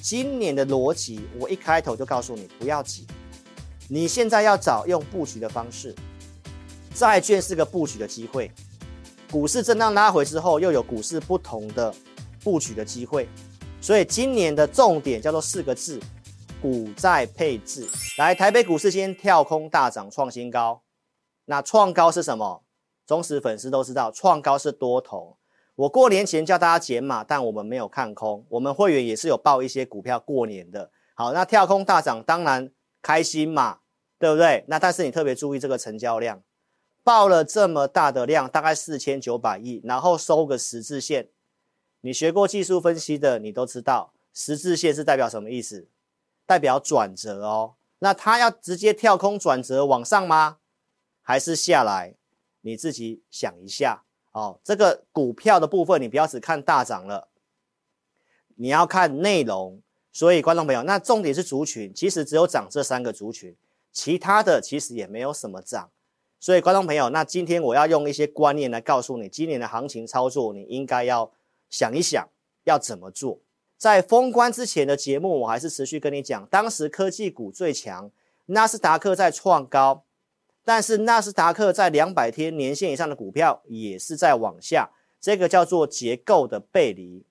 今年的逻辑，我一开头就告诉你不要急，你现在要找用布局的方式，债券是个布局的机会，股市震荡拉回之后，又有股市不同的布局的机会，所以今年的重点叫做四个字：股债配置。来，台北股市今天跳空大涨，创新高。那创高是什么？忠实粉丝都知道，创高是多头。我过年前叫大家减码，但我们没有看空，我们会员也是有报一些股票过年的。好，那跳空大涨，当然开心嘛，对不对？那但是你特别注意这个成交量，报了这么大的量，大概四千九百亿，然后收个十字线。你学过技术分析的，你都知道十字线是代表什么意思？代表转折哦。那它要直接跳空转折往上吗？还是下来？你自己想一下。哦，这个股票的部分，你不要只看大涨了，你要看内容。所以，观众朋友，那重点是族群，其实只有涨这三个族群，其他的其实也没有什么涨。所以，观众朋友，那今天我要用一些观念来告诉你，今年的行情操作，你应该要想一想要怎么做。在封关之前的节目，我还是持续跟你讲，当时科技股最强，纳斯达克在创高。但是纳斯达克在两百天年线以上的股票也是在往下，这个叫做结构的背离。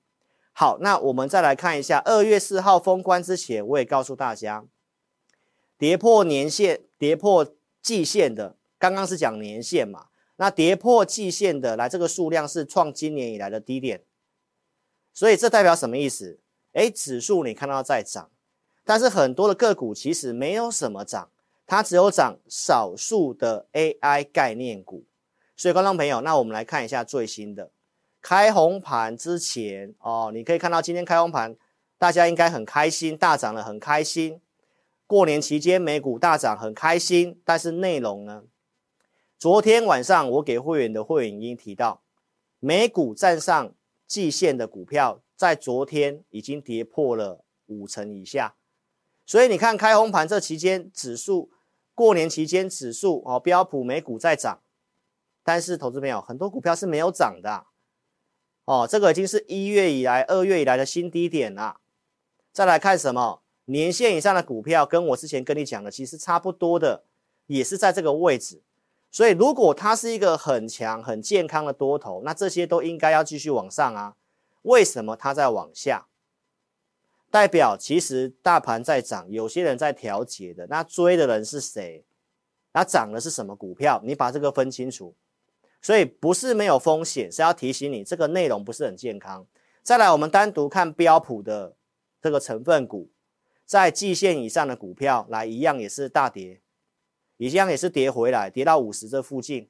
好，那我们再来看一下二月四号封关之前，我也告诉大家，跌破年线、跌破季线的，刚刚是讲年线嘛，那跌破季线的，来这个数量是创今年以来的低点，所以这代表什么意思？诶，指数你看到在涨，但是很多的个股其实没有什么涨。它只有涨少数的 AI 概念股，所以观众朋友，那我们来看一下最新的开红盘之前哦，你可以看到今天开红盘，大家应该很开心，大涨了很开心。过年期间美股大涨很开心，但是内容呢？昨天晚上我给会员的会员已经提到，美股站上季线的股票，在昨天已经跌破了五成以下，所以你看开红盘这期间指数。过年期间指数哦，标普美股在涨，但是投资朋友很多股票是没有涨的哦，这个已经是一月以来、二月以来的新低点了。再来看什么？年线以上的股票跟我之前跟你讲的其实差不多的，也是在这个位置。所以如果它是一个很强、很健康的多头，那这些都应该要继续往上啊。为什么它在往下？代表其实大盘在涨，有些人在调节的。那追的人是谁？那涨的是什么股票？你把这个分清楚。所以不是没有风险，是要提醒你这个内容不是很健康。再来，我们单独看标普的这个成分股，在季线以上的股票，来一样也是大跌，一样也是跌回来，跌到五十这附近。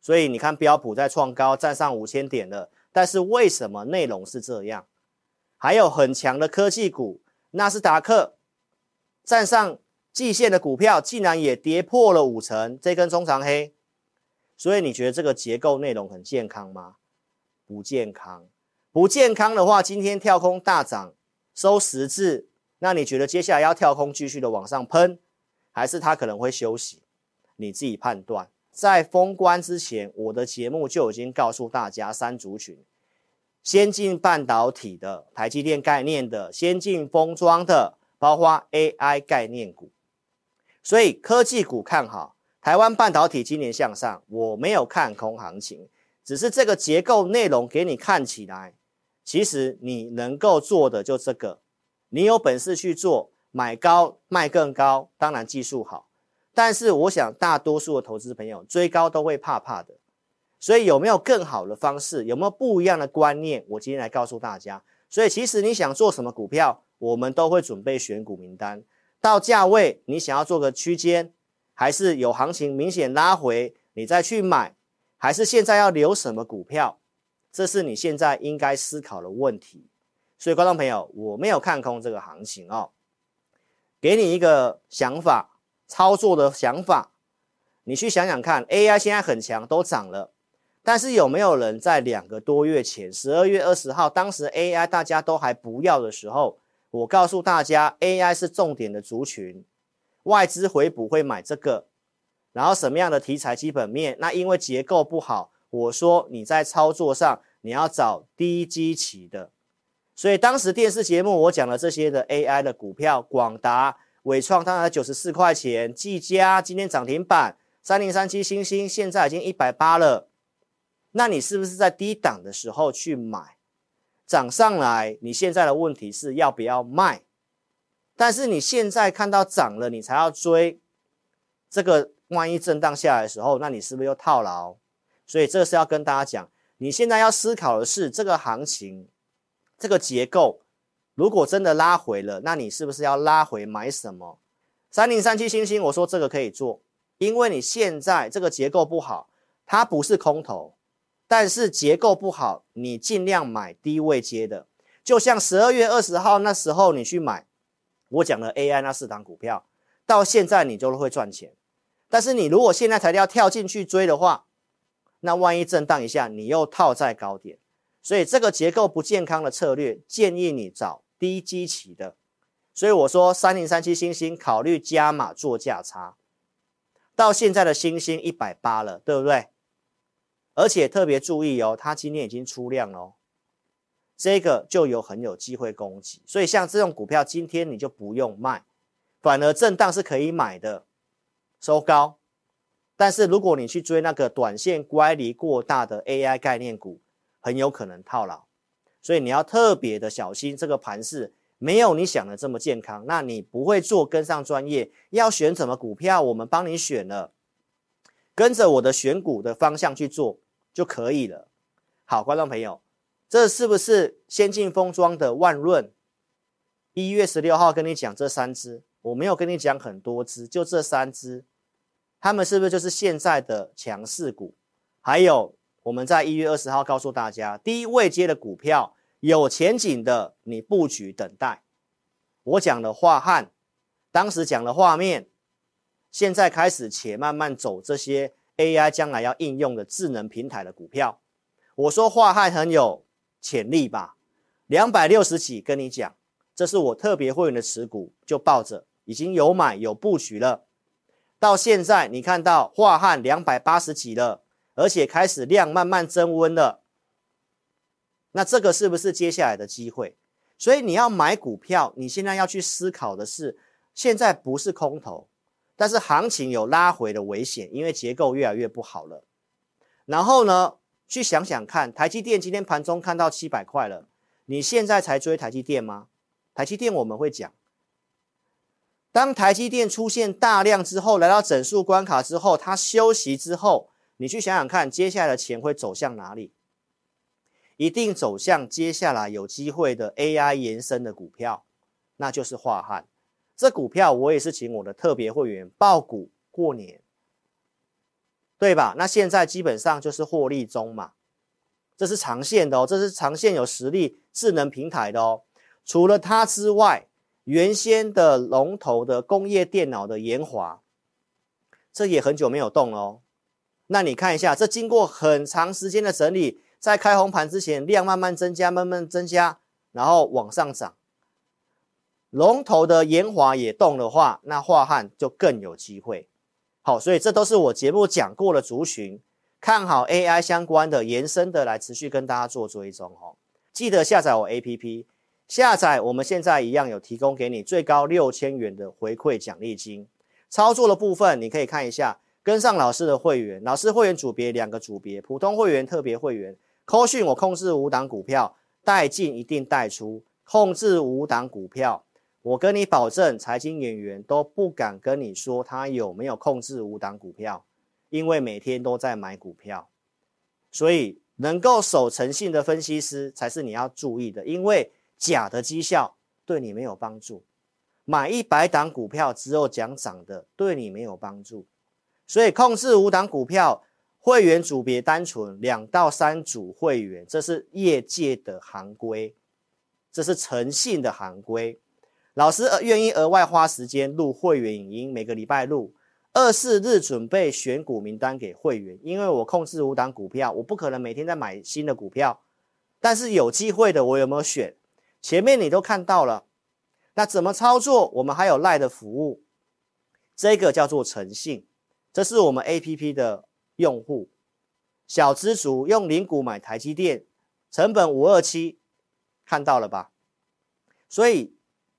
所以你看标普在创高，站上五千点了。但是为什么内容是这样？还有很强的科技股，纳斯达克站上季线的股票竟然也跌破了五成，这根中长黑。所以你觉得这个结构内容很健康吗？不健康，不健康的话，今天跳空大涨收十字，那你觉得接下来要跳空继续的往上喷，还是它可能会休息？你自己判断。在封关之前，我的节目就已经告诉大家三族群。先进半导体的、台积电概念的、先进封装的，包括 AI 概念股，所以科技股看好。台湾半导体今年向上，我没有看空行情，只是这个结构内容给你看起来，其实你能够做的就这个，你有本事去做，买高卖更高，当然技术好，但是我想大多数的投资朋友追高都会怕怕的。所以有没有更好的方式？有没有不一样的观念？我今天来告诉大家。所以其实你想做什么股票，我们都会准备选股名单。到价位，你想要做个区间，还是有行情明显拉回，你再去买，还是现在要留什么股票？这是你现在应该思考的问题。所以观众朋友，我没有看空这个行情哦，给你一个想法，操作的想法，你去想想看，AI 现在很强，都涨了。但是有没有人在两个多月前，十二月二十号，当时 AI 大家都还不要的时候，我告诉大家 AI 是重点的族群，外资回补会买这个，然后什么样的题材基本面？那因为结构不好，我说你在操作上你要找低基期的，所以当时电视节目我讲了这些的 AI 的股票，广达、伟创当然九十四块钱，技嘉今天涨停板，三零三七星星现在已经一百八了。那你是不是在低档的时候去买，涨上来？你现在的问题是要不要卖？但是你现在看到涨了，你才要追，这个万一震荡下来的时候，那你是不是又套牢？所以这是要跟大家讲，你现在要思考的是这个行情，这个结构，如果真的拉回了，那你是不是要拉回买什么？三零三七星星，我说这个可以做，因为你现在这个结构不好，它不是空头。但是结构不好，你尽量买低位接的，就像十二月二十号那时候你去买，我讲的 AI 那四档股票，到现在你就会赚钱。但是你如果现在才要跳进去追的话，那万一震荡一下，你又套在高点，所以这个结构不健康的策略，建议你找低基期的。所以我说三零三七星星考虑加码做价差，到现在的星星一百八了，对不对？而且特别注意哦，它今天已经出量了哦，这个就有很有机会攻击，所以像这种股票，今天你就不用卖，反而震荡是可以买的，收高。但是如果你去追那个短线乖离过大的 AI 概念股，很有可能套牢，所以你要特别的小心，这个盘势。没有你想的这么健康，那你不会做跟上专业，要选什么股票，我们帮你选了，跟着我的选股的方向去做。就可以了。好，观众朋友，这是不是先进封装的万润？一月十六号跟你讲这三只，我没有跟你讲很多只，就这三只，他们是不是就是现在的强势股？还有我们在一月二十号告诉大家，低位接的股票有前景的，你布局等待。我讲的话汉，当时讲的画面，现在开始且慢慢走这些。AI 将来要应用的智能平台的股票，我说樺汉很有潜力吧？两百六十几跟你讲，这是我特别会员的持股，就抱着，已经有买有布局了。到现在你看到樺汉两百八十几了，而且开始量慢慢增温了。那这个是不是接下来的机会？所以你要买股票，你现在要去思考的是，现在不是空头。但是行情有拉回的危险，因为结构越来越不好了。然后呢，去想想看，台积电今天盘中看到七百块了，你现在才追台积电吗？台积电我们会讲，当台积电出现大量之后，来到整数关卡之后，它休息之后，你去想想看，接下来的钱会走向哪里？一定走向接下来有机会的 AI 延伸的股票，那就是化汉。这股票我也是请我的特别会员抱股过年，对吧？那现在基本上就是获利中嘛，这是长线的哦，这是长线有实力智能平台的哦。除了它之外，原先的龙头的工业电脑的研华，这也很久没有动了哦。那你看一下，这经过很长时间的整理，在开红盘之前量慢慢增加，慢慢增加，然后往上涨。龙头的研华也动的话，那樺汉就更有机会。好，所以这都是我节目讲过的族群，看好 AI 相关的延伸的，来持续跟大家做追踪哦。记得下载我 APP，下载我们现在一样有提供给你最高六千元的回馈奖励金。操作的部分你可以看一下，跟上老师的会员，老师会员组别两个组别，普通会员、特别会员。扣讯我控制五档股票，带进一定带出，控制五档股票。我跟你保证，财经演员都不敢跟你说他有没有控制五档股票，因为每天都在买股票，所以能够守诚信的分析师才是你要注意的，因为假的绩效对你没有帮助。买一百档股票只有讲涨的，对你没有帮助。所以控制五档股票，会员组别单纯两到三组会员，这是业界的行规，这是诚信的行规。老师呃愿意额外花时间录会员影音，每个礼拜录二四日准备选股名单给会员，因为我控制五档股票，我不可能每天在买新的股票，但是有机会的我有没有选？前面你都看到了，那怎么操作？我们还有赖的服务，这个叫做诚信，这是我们 APP 的用户，小资族用零股买台积电，成本五二七，看到了吧？所以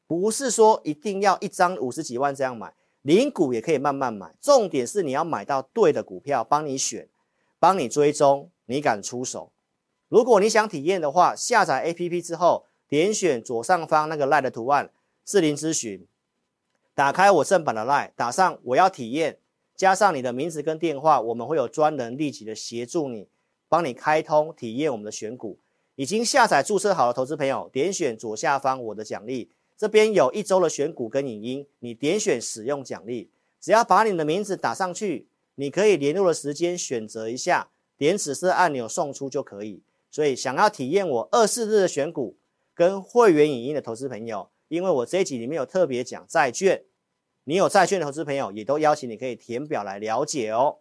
不是说一定要一张五十几万这样买，零股也可以慢慢买。重点是你要买到对的股票，帮你选，帮你追踪，你敢出手。如果你想体验的话，下载 APP 之后，点选左上方那个 LINE 的图案，智霖咨询，打开我正版的 LINE，打上我要体验，加上你的名字跟电话，我们会有专人立即的协助你。帮你开通体验我们的选股，已经下载注册好的投资朋友，点选左下方我的奖励，这边有一周的选股跟影音，你点选使用奖励，只要把你的名字打上去，你可以联络的时间选择一下，点紫色按钮送出就可以。所以想要体验我二四日的选股跟会员影音的投资朋友，因为我这一集里面有特别讲债券，你有债券的投资朋友也都邀请你可以填表来了解哦，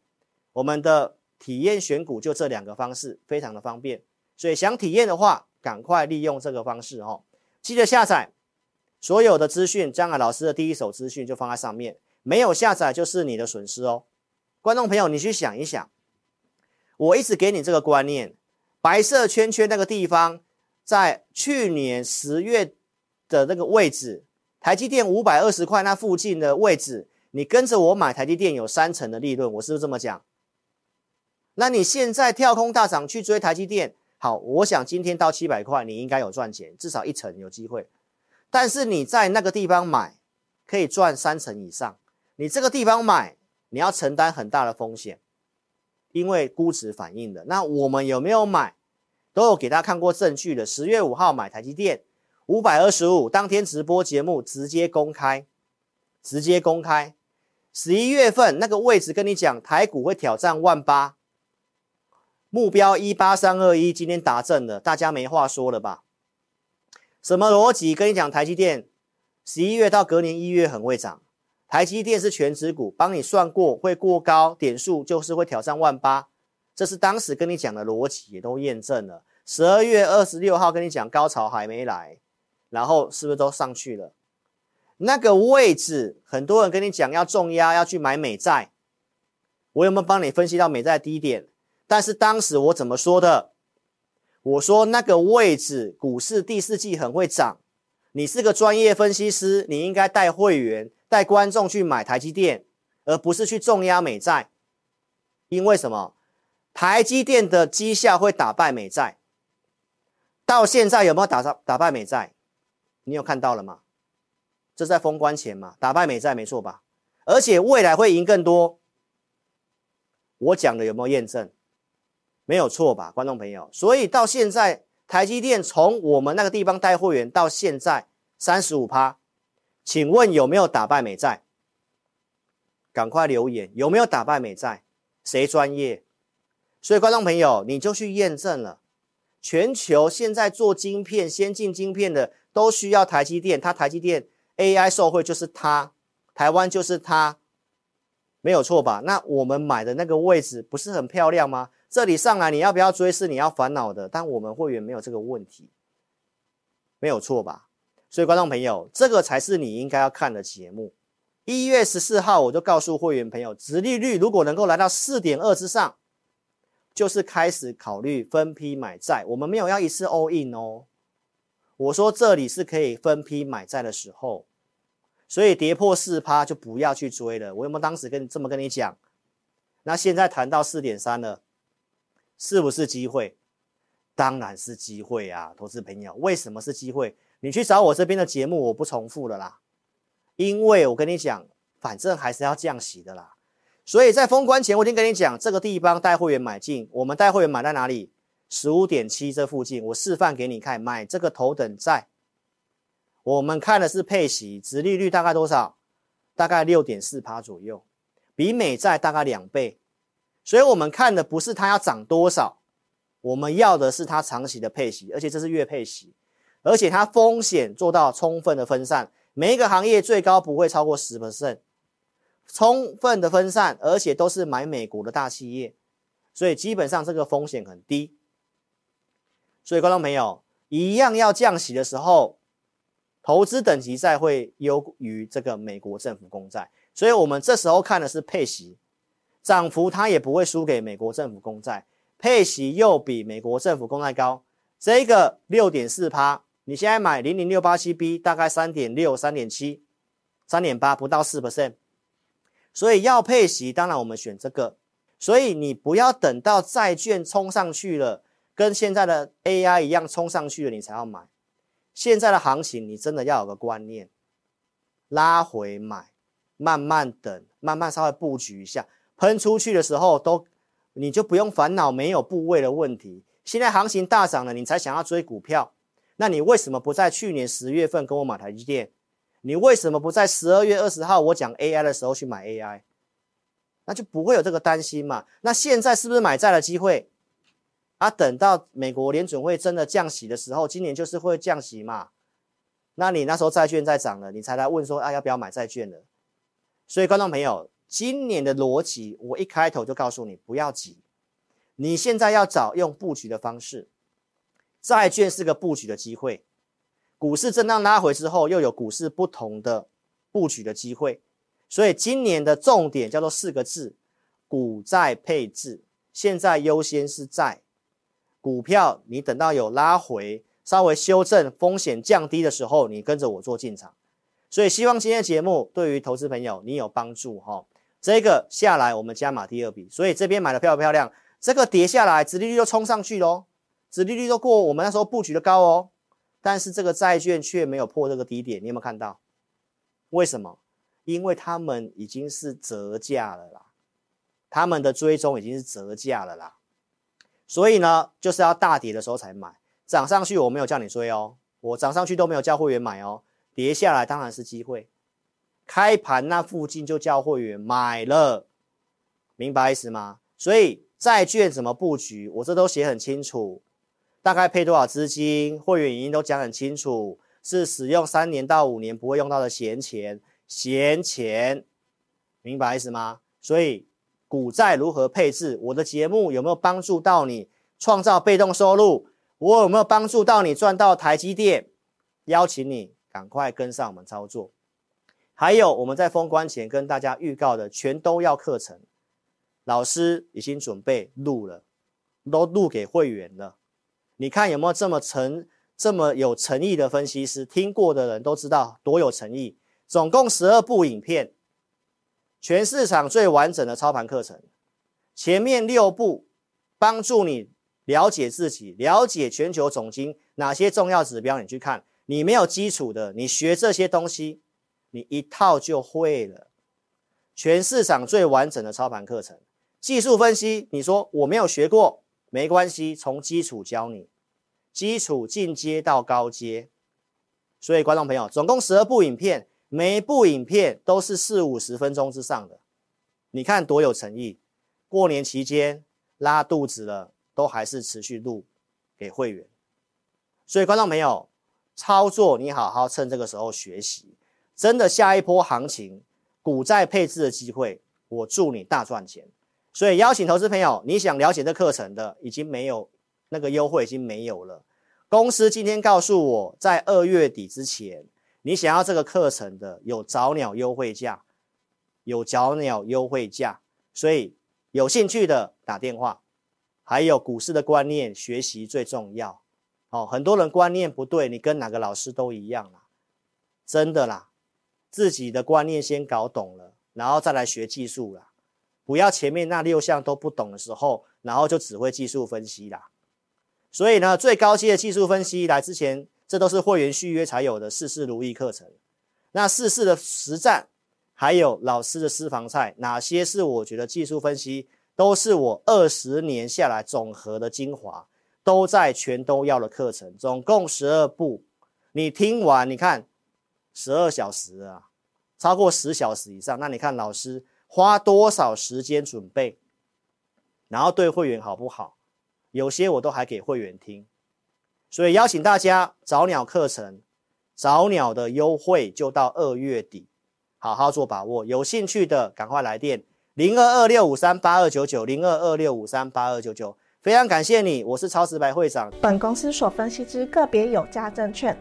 我们的。体验选股就这两个方式，非常的方便，所以想体验的话，赶快利用这个方式哦。记得下载所有的资讯，江海老师的第一手资讯就放在上面，没有下载就是你的损失哦。观众朋友，你去想一想，我一直给你这个观念，白色圈圈那个地方，在去年十月的那个位置，台积电五百二十块那附近的位置，你跟着我买台积电有三成的利润，我是不是这么讲？那你现在跳空大涨去追台积电，好，我想今天到七百块，你应该有赚钱，至少一成有机会。但是你在那个地方买，可以赚三成以上。你这个地方买，你要承担很大的风险，因为估值反应的。那我们有没有买？都有给大家看过证据的。十月五号买台积电五百二十五，当天直播节目直接公开，直接公开。十一月份那个位置跟你讲，台股会挑战万八。目标一八三二一，今天达阵了，大家没话说了吧？什么逻辑？跟你讲，台积电十一月到隔年一月很会涨，台积电是权值股，帮你算过会过高点数，就是会挑战万八，这是当时跟你讲的逻辑，也都验证了。十二月二十六号跟你讲高潮还没来，然后是不是都上去了？那个位置，很多人跟你讲要重压，要去买美债，我有没有帮你分析到美债低点？但是当时我怎么说的？我说那个位置，股市第四季很会涨。你是个专业分析师，你应该带会员、带观众去买台积电，而不是去重压美债。因为什么？台积电的绩效会打败美债。到现在有没有打打打败美债？你有看到了吗？这在封关前嘛，打败美债没错吧？而且未来会赢更多。我讲的有没有验证？没有错吧，观众朋友？所以到现在，台积电从我们那个地方带会员到现在三十五趴，请问有没有打败美债？赶快留言，有没有打败美债？谁专业？所以观众朋友，你就去验证了。全球现在做晶片、先进晶片的都需要台积电，它台积电 AI 受惠就是它，台湾就是它，没有错吧？那我们买的那个位置不是很漂亮吗？这里上来你要不要追是你要烦恼的，但我们会员没有这个问题，没有错吧？所以观众朋友，这个才是你应该要看的节目。一月十四号我就告诉会员朋友，殖利率如果能够来到四点二之上，就是开始考虑分批买债。我们没有要一次 all in 哦，我说这里是可以分批买债的时候，所以跌破四趴就不要去追了。我有没有当时跟这么跟你讲？那现在谈到四点三了。是不是机会？当然是机会啊，投资朋友。为什么是机会？你去找我这边的节目，我不重复了啦。因为我跟你讲，反正还是要降息的啦。所以在封关前，我已经跟你讲，这个地方带会员买进。我们带会员买在哪里？十五点七这附近。我示范给你看，买这个头等债。我们看的是配息，殖利率大概多少？大概六点四趴左右，比美债大概两倍。所以我们看的不是它要涨多少，我们要的是它长期的配息，而且这是月配息，而且它风险做到充分的分散，每一个行业最高不会超过十 percent，充分的分散，而且都是买美国的大企业，所以基本上这个风险很低。所以观众朋友，一样要降息的时候，投资等级债会优于这个美国政府公债，所以我们这时候看的是配息。涨幅它也不会输给美国政府公债，配息又比美国政府公债高，这个六点四趴你现在买零零六八七 B 大概三点六、三点七、三点八，不到四 percent。所以要配息，当然我们选这个。所以你不要等到债券冲上去了，跟现在的 AI 一样冲上去了，你才要买。现在的行情，你真的要有个观念，拉回买，慢慢等，慢慢稍微布局一下，喷出去的时候都，你就不用烦恼没有部位的问题。现在行情大涨了，你才想要追股票，那你为什么不在去年十月份跟我买台积电？你为什么不在十二月二十号我讲 AI 的时候去买 AI？那就不会有这个担心嘛。那现在是不是买债的机会？啊，等到美国联准会真的降息的时候，今年就是会降息嘛。那你那时候债券在涨了，你才来问说啊要不要买债券了？所以观众朋友，今年的逻辑我一开头就告诉你不要急，你现在要找用布局的方式，债券是个布局的机会。股市震荡拉回之后，又有股市不同的布局的机会，所以今年的重点叫做四个字：股债配置。现在优先是债，股票你等到有拉回、稍微修正、风险降低的时候，你跟着我做进场。所以希望今天的节目对于投资朋友你有帮助哈。这个下来我们加码第二笔，所以这边买的漂不漂亮？这个跌下来，殖利率就冲上去喽，殖利率都过我们那时候布局的高哦。但是这个债券却没有破这个低点，你有没有看到？为什么？因为他们已经是折价了啦，他们的追踪已经是折价了啦，所以呢，就是要大跌的时候才买，涨上去我没有叫你追哦，我涨上去都没有叫会员买哦，跌下来当然是机会，开盘那附近就叫会员买了，明白意思吗？所以债券怎么布局，我这都写很清楚。大概配多少资金？会员已经都讲很清楚，是使用三年到五年不会用到的闲钱，闲钱，明白意思吗？所以股债如何配置？我的节目有没有帮助到你创造被动收入？我有没有帮助到你赚到台积电？邀请你赶快跟上我们操作。还有我们在封关前跟大家预告的全都要课程，老师已经准备录了，都录给会员了。你看有没有这么诚、这么有诚意的分析师？听过的人都知道多有诚意。总共十二部影片，全市场最完整的操盘课程。前面六部帮助你了解自己，了解全球总经哪些重要指标，你去看。你没有基础的，你学这些东西，你一套就会了。全市场最完整的操盘课程，技术分析，你说我没有学过。没关系，从基础教你，基础进阶到高阶。所以观众朋友，总共十二部影片，每一部影片都是四五十分钟之上的，你看多有诚意。过年期间拉肚子了，都还是持续录给会员。所以观众朋友，操作你好好趁这个时候学习，真的下一波行情股债配置的机会，我祝你大赚钱。所以邀请投资朋友，你想了解这课程的，已经没有那个优惠，已经没有了。公司今天告诉我，在二月底之前，你想要这个课程的，有早鸟优惠价，有早鸟优惠价。所以有兴趣的打电话。还有股市的观念学习最重要。哦，很多人观念不对，你跟哪个老师都一样啦，真的啦，自己的观念先搞懂了，然后再来学技术啦。不要前面那六项都不懂的时候，然后就只会技术分析啦。所以呢，最高阶的技术分析来之前，这都是会员续约才有的事事如意课程。那事事的实战，还有老师的私房菜，哪些是我觉得技术分析都是我二十年下来总和的精华，都在全都要的课程，总共十二步。你听完，你看十二小时啊，超过十小时以上，那你看老师。花多少时间准备，然后对会员好不好？有些我都还给会员听，所以邀请大家早鸟课程，早鸟的优惠就到二月底，好好做把握。有兴趣的赶快来电零二二六五三八二九九零二二六五三八二九九，非常感谢你，我是超时白会长。本公司所分析之个别有价证券